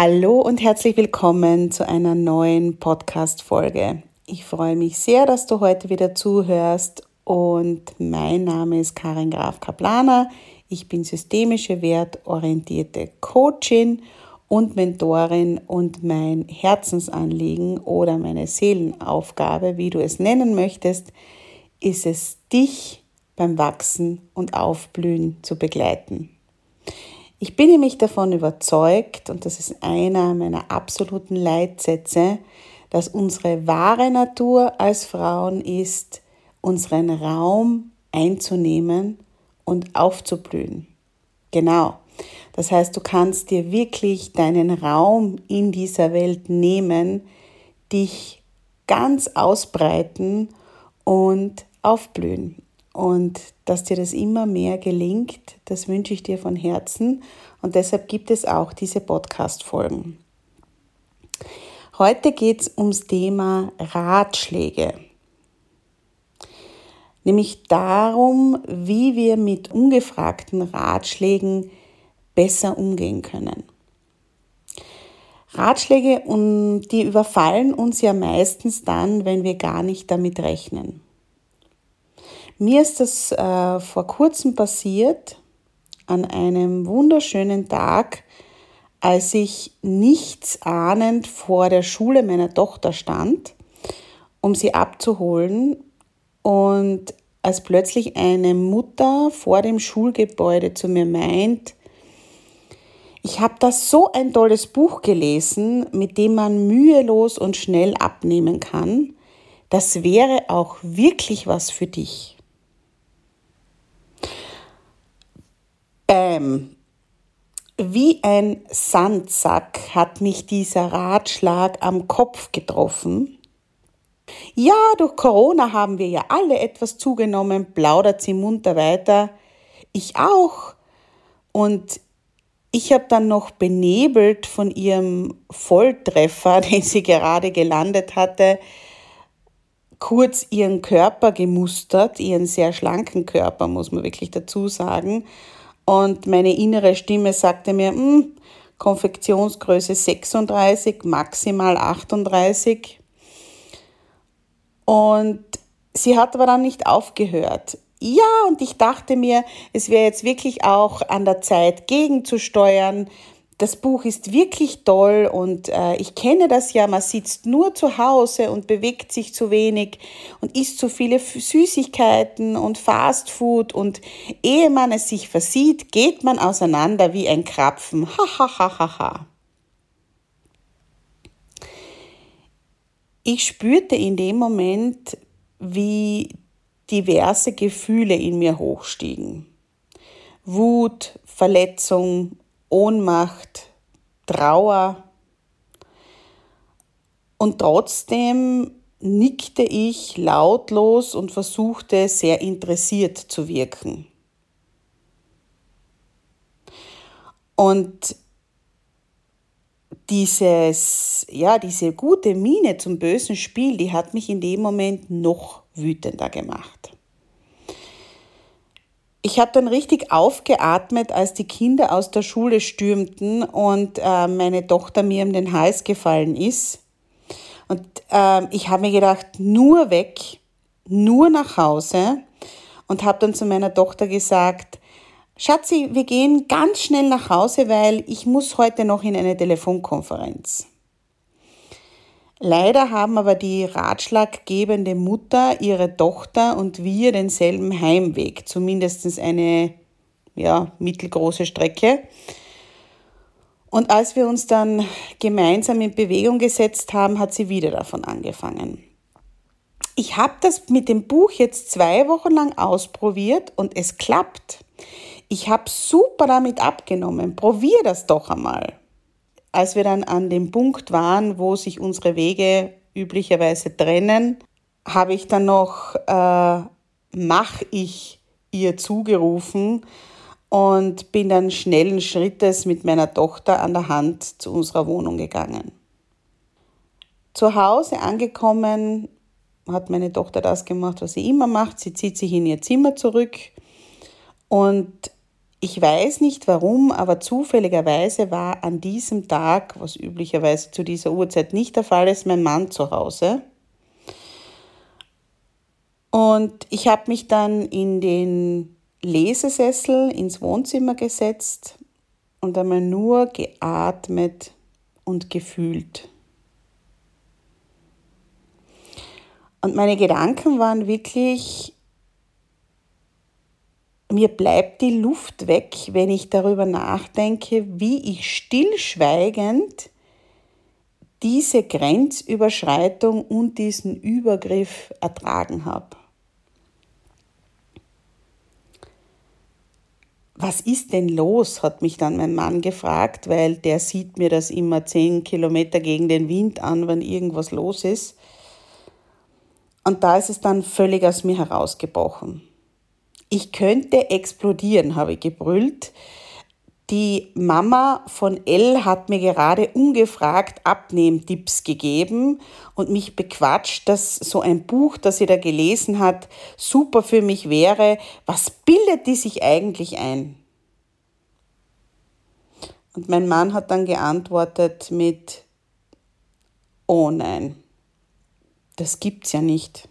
Hallo und herzlich willkommen zu einer neuen Podcast-Folge. Ich freue mich sehr, dass du heute wieder zuhörst und mein Name ist Karin Graf Kaplaner. Ich bin systemische wertorientierte Coachin und Mentorin und mein Herzensanliegen oder meine Seelenaufgabe, wie du es nennen möchtest, ist es, dich beim Wachsen und Aufblühen zu begleiten. Ich bin nämlich davon überzeugt, und das ist einer meiner absoluten Leitsätze, dass unsere wahre Natur als Frauen ist, unseren Raum einzunehmen und aufzublühen. Genau. Das heißt, du kannst dir wirklich deinen Raum in dieser Welt nehmen, dich ganz ausbreiten und aufblühen. Und dass dir das immer mehr gelingt, das wünsche ich dir von Herzen. Und deshalb gibt es auch diese Podcast-Folgen. Heute geht es ums Thema Ratschläge. Nämlich darum, wie wir mit ungefragten Ratschlägen besser umgehen können. Ratschläge, die überfallen uns ja meistens dann, wenn wir gar nicht damit rechnen. Mir ist das äh, vor kurzem passiert, an einem wunderschönen Tag, als ich nichts ahnend vor der Schule meiner Tochter stand, um sie abzuholen und als plötzlich eine Mutter vor dem Schulgebäude zu mir meint, ich habe da so ein tolles Buch gelesen, mit dem man mühelos und schnell abnehmen kann. Das wäre auch wirklich was für dich. Bäm. Wie ein Sandsack hat mich dieser Ratschlag am Kopf getroffen. Ja, durch Corona haben wir ja alle etwas zugenommen, plaudert sie munter weiter. Ich auch. Und ich habe dann noch benebelt von ihrem Volltreffer, den sie gerade gelandet hatte, kurz ihren Körper gemustert, ihren sehr schlanken Körper, muss man wirklich dazu sagen, und meine innere Stimme sagte mir, hm, Konfektionsgröße 36, maximal 38. Und sie hat aber dann nicht aufgehört. Ja, und ich dachte mir, es wäre jetzt wirklich auch an der Zeit, gegenzusteuern, das Buch ist wirklich toll und äh, ich kenne das ja, man sitzt nur zu Hause und bewegt sich zu wenig und isst zu viele Süßigkeiten und Fastfood und ehe man es sich versieht, geht man auseinander wie ein Krapfen. Ha, ha, ha, ha, ha. Ich spürte in dem Moment, wie diverse Gefühle in mir hochstiegen. Wut, Verletzung, Ohnmacht, Trauer. Und trotzdem nickte ich lautlos und versuchte sehr interessiert zu wirken. Und dieses, ja, diese gute Miene zum bösen Spiel, die hat mich in dem Moment noch wütender gemacht. Ich habe dann richtig aufgeatmet, als die Kinder aus der Schule stürmten und äh, meine Tochter mir um den Hals gefallen ist. Und äh, ich habe mir gedacht, nur weg, nur nach Hause und habe dann zu meiner Tochter gesagt, Schatzi, wir gehen ganz schnell nach Hause, weil ich muss heute noch in eine Telefonkonferenz. Leider haben aber die ratschlaggebende Mutter, ihre Tochter und wir denselben Heimweg, zumindest eine ja, mittelgroße Strecke. Und als wir uns dann gemeinsam in Bewegung gesetzt haben, hat sie wieder davon angefangen. Ich habe das mit dem Buch jetzt zwei Wochen lang ausprobiert und es klappt ich habe super damit abgenommen. Probier das doch einmal. Als wir dann an dem Punkt waren, wo sich unsere Wege üblicherweise trennen, habe ich dann noch äh, mach ich ihr zugerufen und bin dann schnellen Schrittes mit meiner Tochter an der Hand zu unserer Wohnung gegangen. Zu Hause angekommen, hat meine Tochter das gemacht, was sie immer macht. Sie zieht sich in ihr Zimmer zurück und ich weiß nicht warum, aber zufälligerweise war an diesem Tag, was üblicherweise zu dieser Uhrzeit nicht der Fall ist, mein Mann zu Hause. Und ich habe mich dann in den Lesesessel ins Wohnzimmer gesetzt und einmal nur geatmet und gefühlt. Und meine Gedanken waren wirklich mir bleibt die Luft weg, wenn ich darüber nachdenke, wie ich stillschweigend diese Grenzüberschreitung und diesen Übergriff ertragen habe. Was ist denn los? hat mich dann mein Mann gefragt, weil der sieht mir das immer zehn Kilometer gegen den Wind an, wenn irgendwas los ist. Und da ist es dann völlig aus mir herausgebrochen. Ich könnte explodieren, habe ich gebrüllt. Die Mama von Elle hat mir gerade ungefragt Abnehmtipps gegeben und mich bequatscht, dass so ein Buch, das sie da gelesen hat, super für mich wäre. Was bildet die sich eigentlich ein? Und mein Mann hat dann geantwortet mit, oh nein, das gibt's ja nicht.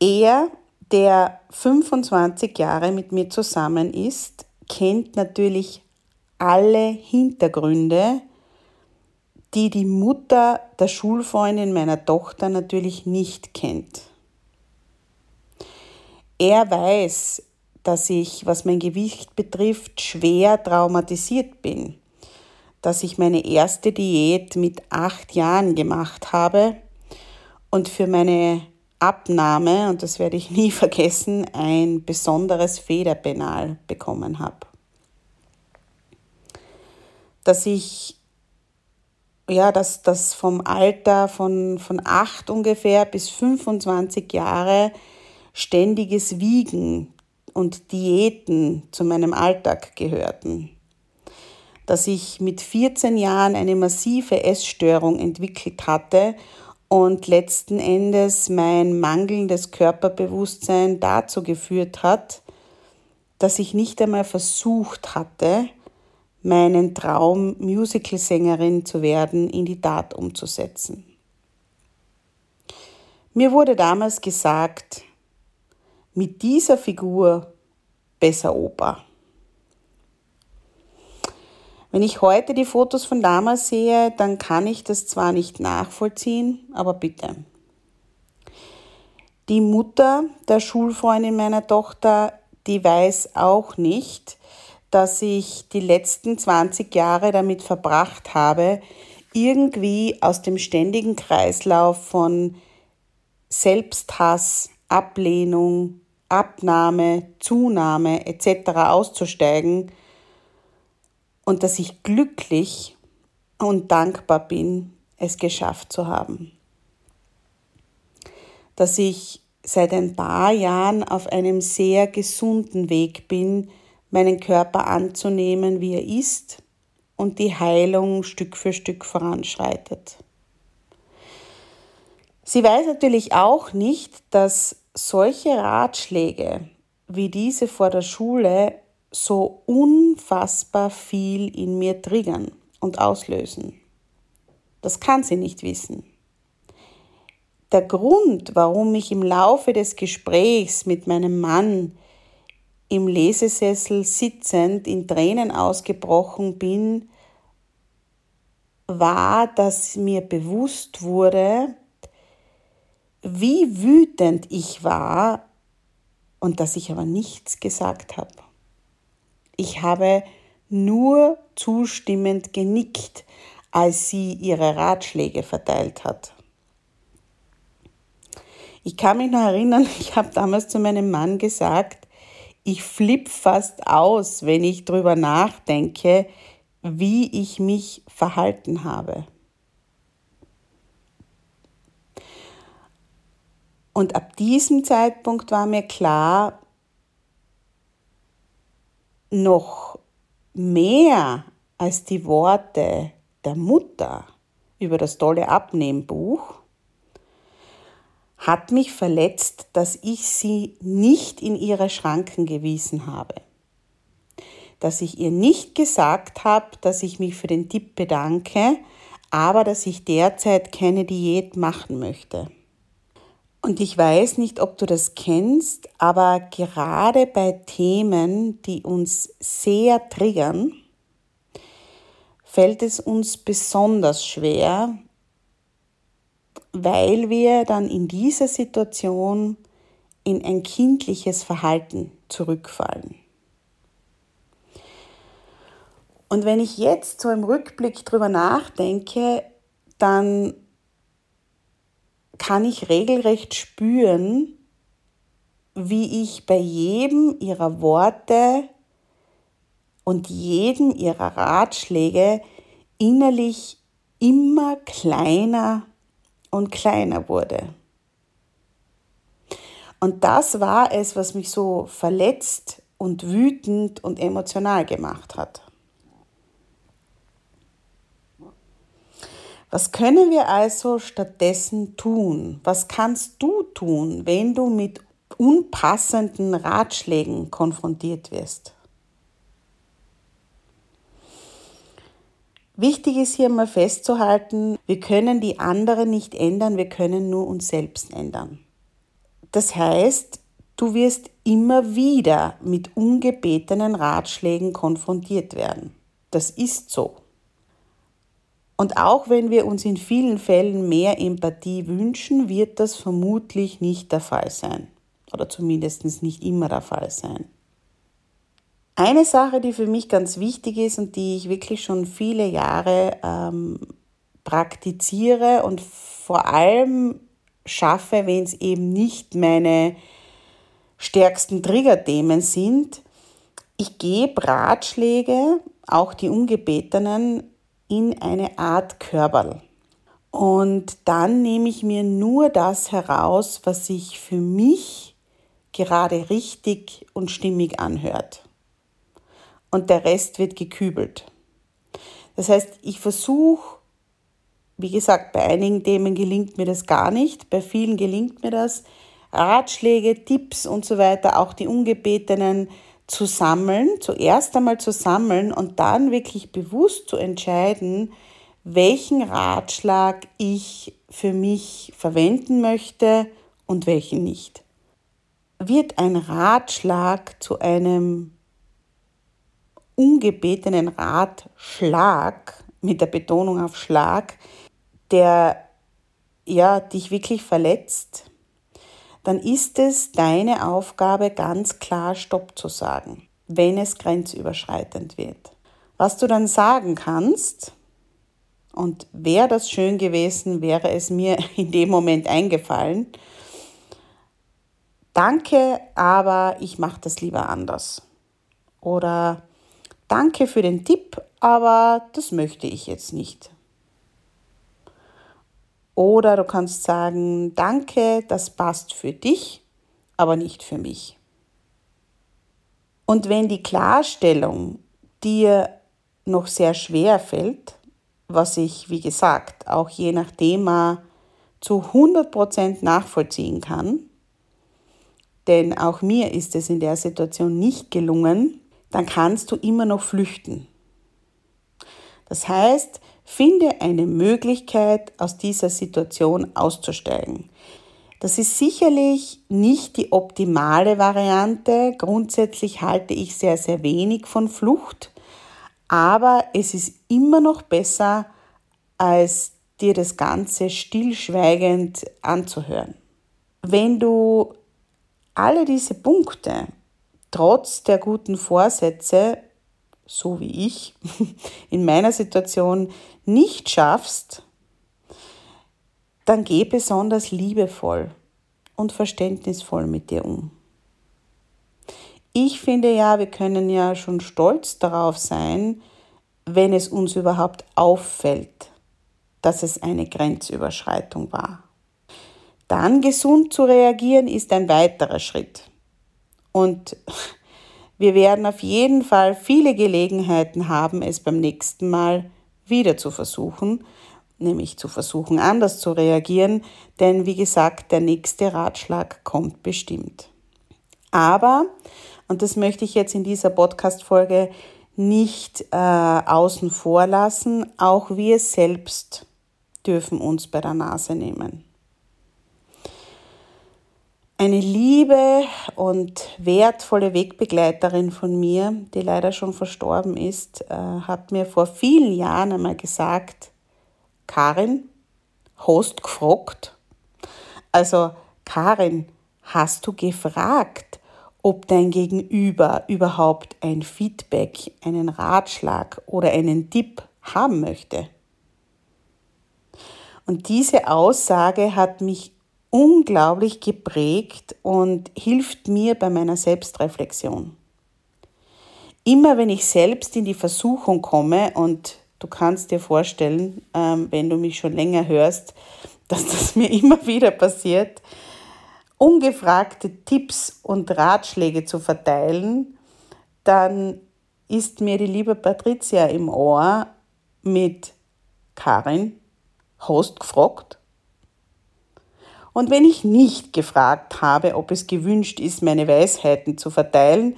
Er, der 25 Jahre mit mir zusammen ist, kennt natürlich alle Hintergründe, die die Mutter der Schulfreundin meiner Tochter natürlich nicht kennt. Er weiß, dass ich, was mein Gewicht betrifft, schwer traumatisiert bin, dass ich meine erste Diät mit acht Jahren gemacht habe und für meine Abnahme, und das werde ich nie vergessen, ein besonderes Federpenal bekommen habe. Dass ich, ja, dass das vom Alter von, von 8 ungefähr bis 25 Jahre ständiges Wiegen und Diäten zu meinem Alltag gehörten. Dass ich mit 14 Jahren eine massive Essstörung entwickelt hatte und letzten Endes mein mangelndes Körperbewusstsein dazu geführt hat, dass ich nicht einmal versucht hatte, meinen Traum, Musicalsängerin zu werden, in die Tat umzusetzen. Mir wurde damals gesagt, mit dieser Figur besser Oper. Wenn ich heute die Fotos von damals sehe, dann kann ich das zwar nicht nachvollziehen, aber bitte. Die Mutter der Schulfreundin meiner Tochter, die weiß auch nicht, dass ich die letzten 20 Jahre damit verbracht habe, irgendwie aus dem ständigen Kreislauf von Selbsthass, Ablehnung, Abnahme, Zunahme etc. auszusteigen und dass ich glücklich und dankbar bin, es geschafft zu haben. Dass ich seit ein paar Jahren auf einem sehr gesunden Weg bin, meinen Körper anzunehmen, wie er ist und die Heilung Stück für Stück voranschreitet. Sie weiß natürlich auch nicht, dass solche Ratschläge wie diese vor der Schule so unfassbar viel in mir triggern und auslösen. Das kann sie nicht wissen. Der Grund, warum ich im Laufe des Gesprächs mit meinem Mann im Lesesessel sitzend in Tränen ausgebrochen bin, war, dass mir bewusst wurde, wie wütend ich war und dass ich aber nichts gesagt habe. Ich habe nur zustimmend genickt, als sie ihre Ratschläge verteilt hat. Ich kann mich noch erinnern, ich habe damals zu meinem Mann gesagt, ich flipp fast aus, wenn ich darüber nachdenke, wie ich mich verhalten habe. Und ab diesem Zeitpunkt war mir klar, noch mehr als die Worte der Mutter über das tolle Abnehmbuch hat mich verletzt, dass ich sie nicht in ihre Schranken gewiesen habe. Dass ich ihr nicht gesagt habe, dass ich mich für den Tipp bedanke, aber dass ich derzeit keine Diät machen möchte. Und ich weiß nicht, ob du das kennst, aber gerade bei Themen, die uns sehr triggern, fällt es uns besonders schwer, weil wir dann in dieser Situation in ein kindliches Verhalten zurückfallen. Und wenn ich jetzt so im Rückblick drüber nachdenke, dann kann ich regelrecht spüren, wie ich bei jedem ihrer Worte und jedem ihrer Ratschläge innerlich immer kleiner und kleiner wurde. Und das war es, was mich so verletzt und wütend und emotional gemacht hat. Was können wir also stattdessen tun? Was kannst du tun, wenn du mit unpassenden Ratschlägen konfrontiert wirst? Wichtig ist hier mal festzuhalten, wir können die anderen nicht ändern, wir können nur uns selbst ändern. Das heißt, du wirst immer wieder mit ungebetenen Ratschlägen konfrontiert werden. Das ist so. Und auch wenn wir uns in vielen Fällen mehr Empathie wünschen, wird das vermutlich nicht der Fall sein. Oder zumindest nicht immer der Fall sein. Eine Sache, die für mich ganz wichtig ist und die ich wirklich schon viele Jahre ähm, praktiziere und vor allem schaffe, wenn es eben nicht meine stärksten Triggerthemen sind, ich gebe Ratschläge, auch die ungebetenen, in eine Art Körperl. Und dann nehme ich mir nur das heraus, was sich für mich gerade richtig und stimmig anhört und der Rest wird gekübelt. Das heißt, ich versuche, wie gesagt, bei einigen Themen gelingt mir das gar nicht, bei vielen gelingt mir das, Ratschläge, Tipps und so weiter, auch die ungebetenen zu sammeln, zuerst einmal zu sammeln und dann wirklich bewusst zu entscheiden, welchen Ratschlag ich für mich verwenden möchte und welchen nicht. Wird ein Ratschlag zu einem ungebetenen Ratschlag, mit der Betonung auf Schlag, der ja, dich wirklich verletzt, dann ist es deine Aufgabe, ganz klar Stopp zu sagen, wenn es grenzüberschreitend wird. Was du dann sagen kannst, und wäre das schön gewesen, wäre es mir in dem Moment eingefallen, danke, aber ich mache das lieber anders. Oder Danke für den Tipp, aber das möchte ich jetzt nicht. Oder du kannst sagen, danke, das passt für dich, aber nicht für mich. Und wenn die Klarstellung dir noch sehr schwer fällt, was ich, wie gesagt, auch je nach Thema zu 100% nachvollziehen kann, denn auch mir ist es in der Situation nicht gelungen, dann kannst du immer noch flüchten. Das heißt, finde eine Möglichkeit, aus dieser Situation auszusteigen. Das ist sicherlich nicht die optimale Variante. Grundsätzlich halte ich sehr, sehr wenig von Flucht, aber es ist immer noch besser, als dir das Ganze stillschweigend anzuhören. Wenn du alle diese Punkte trotz der guten Vorsätze, so wie ich, in meiner Situation nicht schaffst, dann geh besonders liebevoll und verständnisvoll mit dir um. Ich finde ja, wir können ja schon stolz darauf sein, wenn es uns überhaupt auffällt, dass es eine Grenzüberschreitung war. Dann gesund zu reagieren ist ein weiterer Schritt. Und wir werden auf jeden Fall viele Gelegenheiten haben, es beim nächsten Mal wieder zu versuchen, nämlich zu versuchen, anders zu reagieren, denn wie gesagt, der nächste Ratschlag kommt bestimmt. Aber, und das möchte ich jetzt in dieser Podcast-Folge nicht äh, außen vor lassen, auch wir selbst dürfen uns bei der Nase nehmen. Eine liebe und wertvolle Wegbegleiterin von mir, die leider schon verstorben ist, äh, hat mir vor vielen Jahren einmal gesagt, Karin, hast gefragt? Also, Karin, hast du gefragt, ob dein Gegenüber überhaupt ein Feedback, einen Ratschlag oder einen Tipp haben möchte? Und diese Aussage hat mich unglaublich geprägt und hilft mir bei meiner Selbstreflexion. Immer wenn ich selbst in die Versuchung komme und Du kannst dir vorstellen, ähm, wenn du mich schon länger hörst, dass das mir immer wieder passiert, ungefragte Tipps und Ratschläge zu verteilen, dann ist mir die liebe Patricia im Ohr mit Karin, hast gefragt? Und wenn ich nicht gefragt habe, ob es gewünscht ist, meine Weisheiten zu verteilen,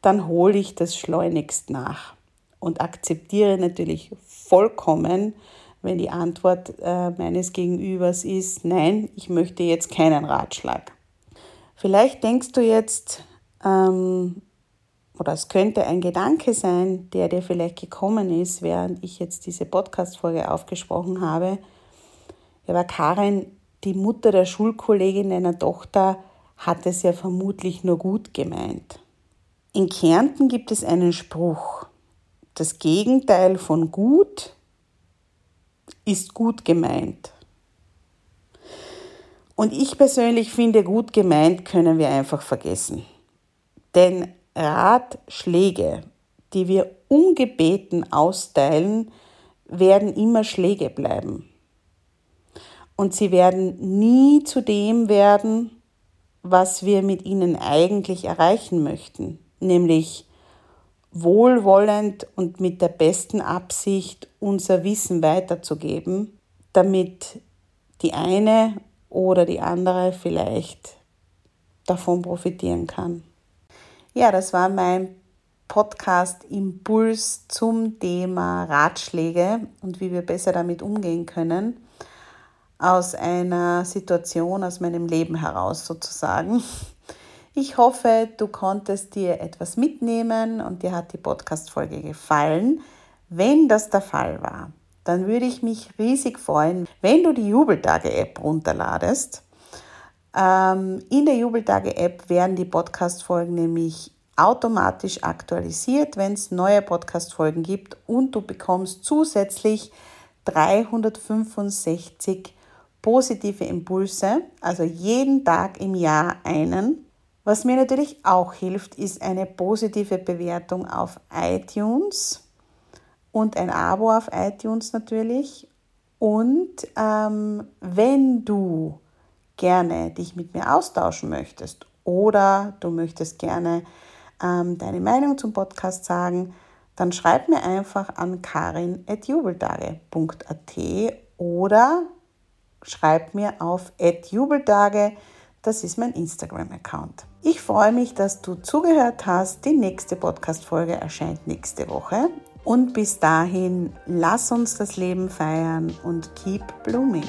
dann hole ich das schleunigst nach und akzeptiere natürlich vollkommen, wenn die Antwort äh, meines Gegenübers ist, nein, ich möchte jetzt keinen Ratschlag. Vielleicht denkst du jetzt, ähm, oder es könnte ein Gedanke sein, der dir vielleicht gekommen ist, während ich jetzt diese Podcast-Folge aufgesprochen habe. Ja, aber Karin, die Mutter der Schulkollegin deiner Tochter, hat es ja vermutlich nur gut gemeint. In Kärnten gibt es einen Spruch, das Gegenteil von gut ist gut gemeint. Und ich persönlich finde, gut gemeint können wir einfach vergessen. Denn Ratschläge, die wir ungebeten austeilen, werden immer Schläge bleiben. Und sie werden nie zu dem werden, was wir mit ihnen eigentlich erreichen möchten, nämlich wohlwollend und mit der besten Absicht unser Wissen weiterzugeben, damit die eine oder die andere vielleicht davon profitieren kann. Ja, das war mein Podcast Impuls zum Thema Ratschläge und wie wir besser damit umgehen können. Aus einer Situation aus meinem Leben heraus sozusagen. Ich hoffe, du konntest dir etwas mitnehmen und dir hat die Podcast-Folge gefallen. Wenn das der Fall war, dann würde ich mich riesig freuen, wenn du die Jubeltage-App runterladest. Ähm, in der Jubeltage-App werden die Podcast-Folgen nämlich automatisch aktualisiert, wenn es neue Podcast-Folgen gibt und du bekommst zusätzlich 365 positive Impulse, also jeden Tag im Jahr einen was mir natürlich auch hilft, ist eine positive Bewertung auf iTunes und ein Abo auf iTunes natürlich. Und ähm, wenn du gerne dich mit mir austauschen möchtest oder du möchtest gerne ähm, deine Meinung zum Podcast sagen, dann schreib mir einfach an karin.jubeltage.at oder schreib mir auf jubeltage, das ist mein Instagram-Account. Ich freue mich, dass du zugehört hast. Die nächste Podcast-Folge erscheint nächste Woche. Und bis dahin, lass uns das Leben feiern und keep blooming.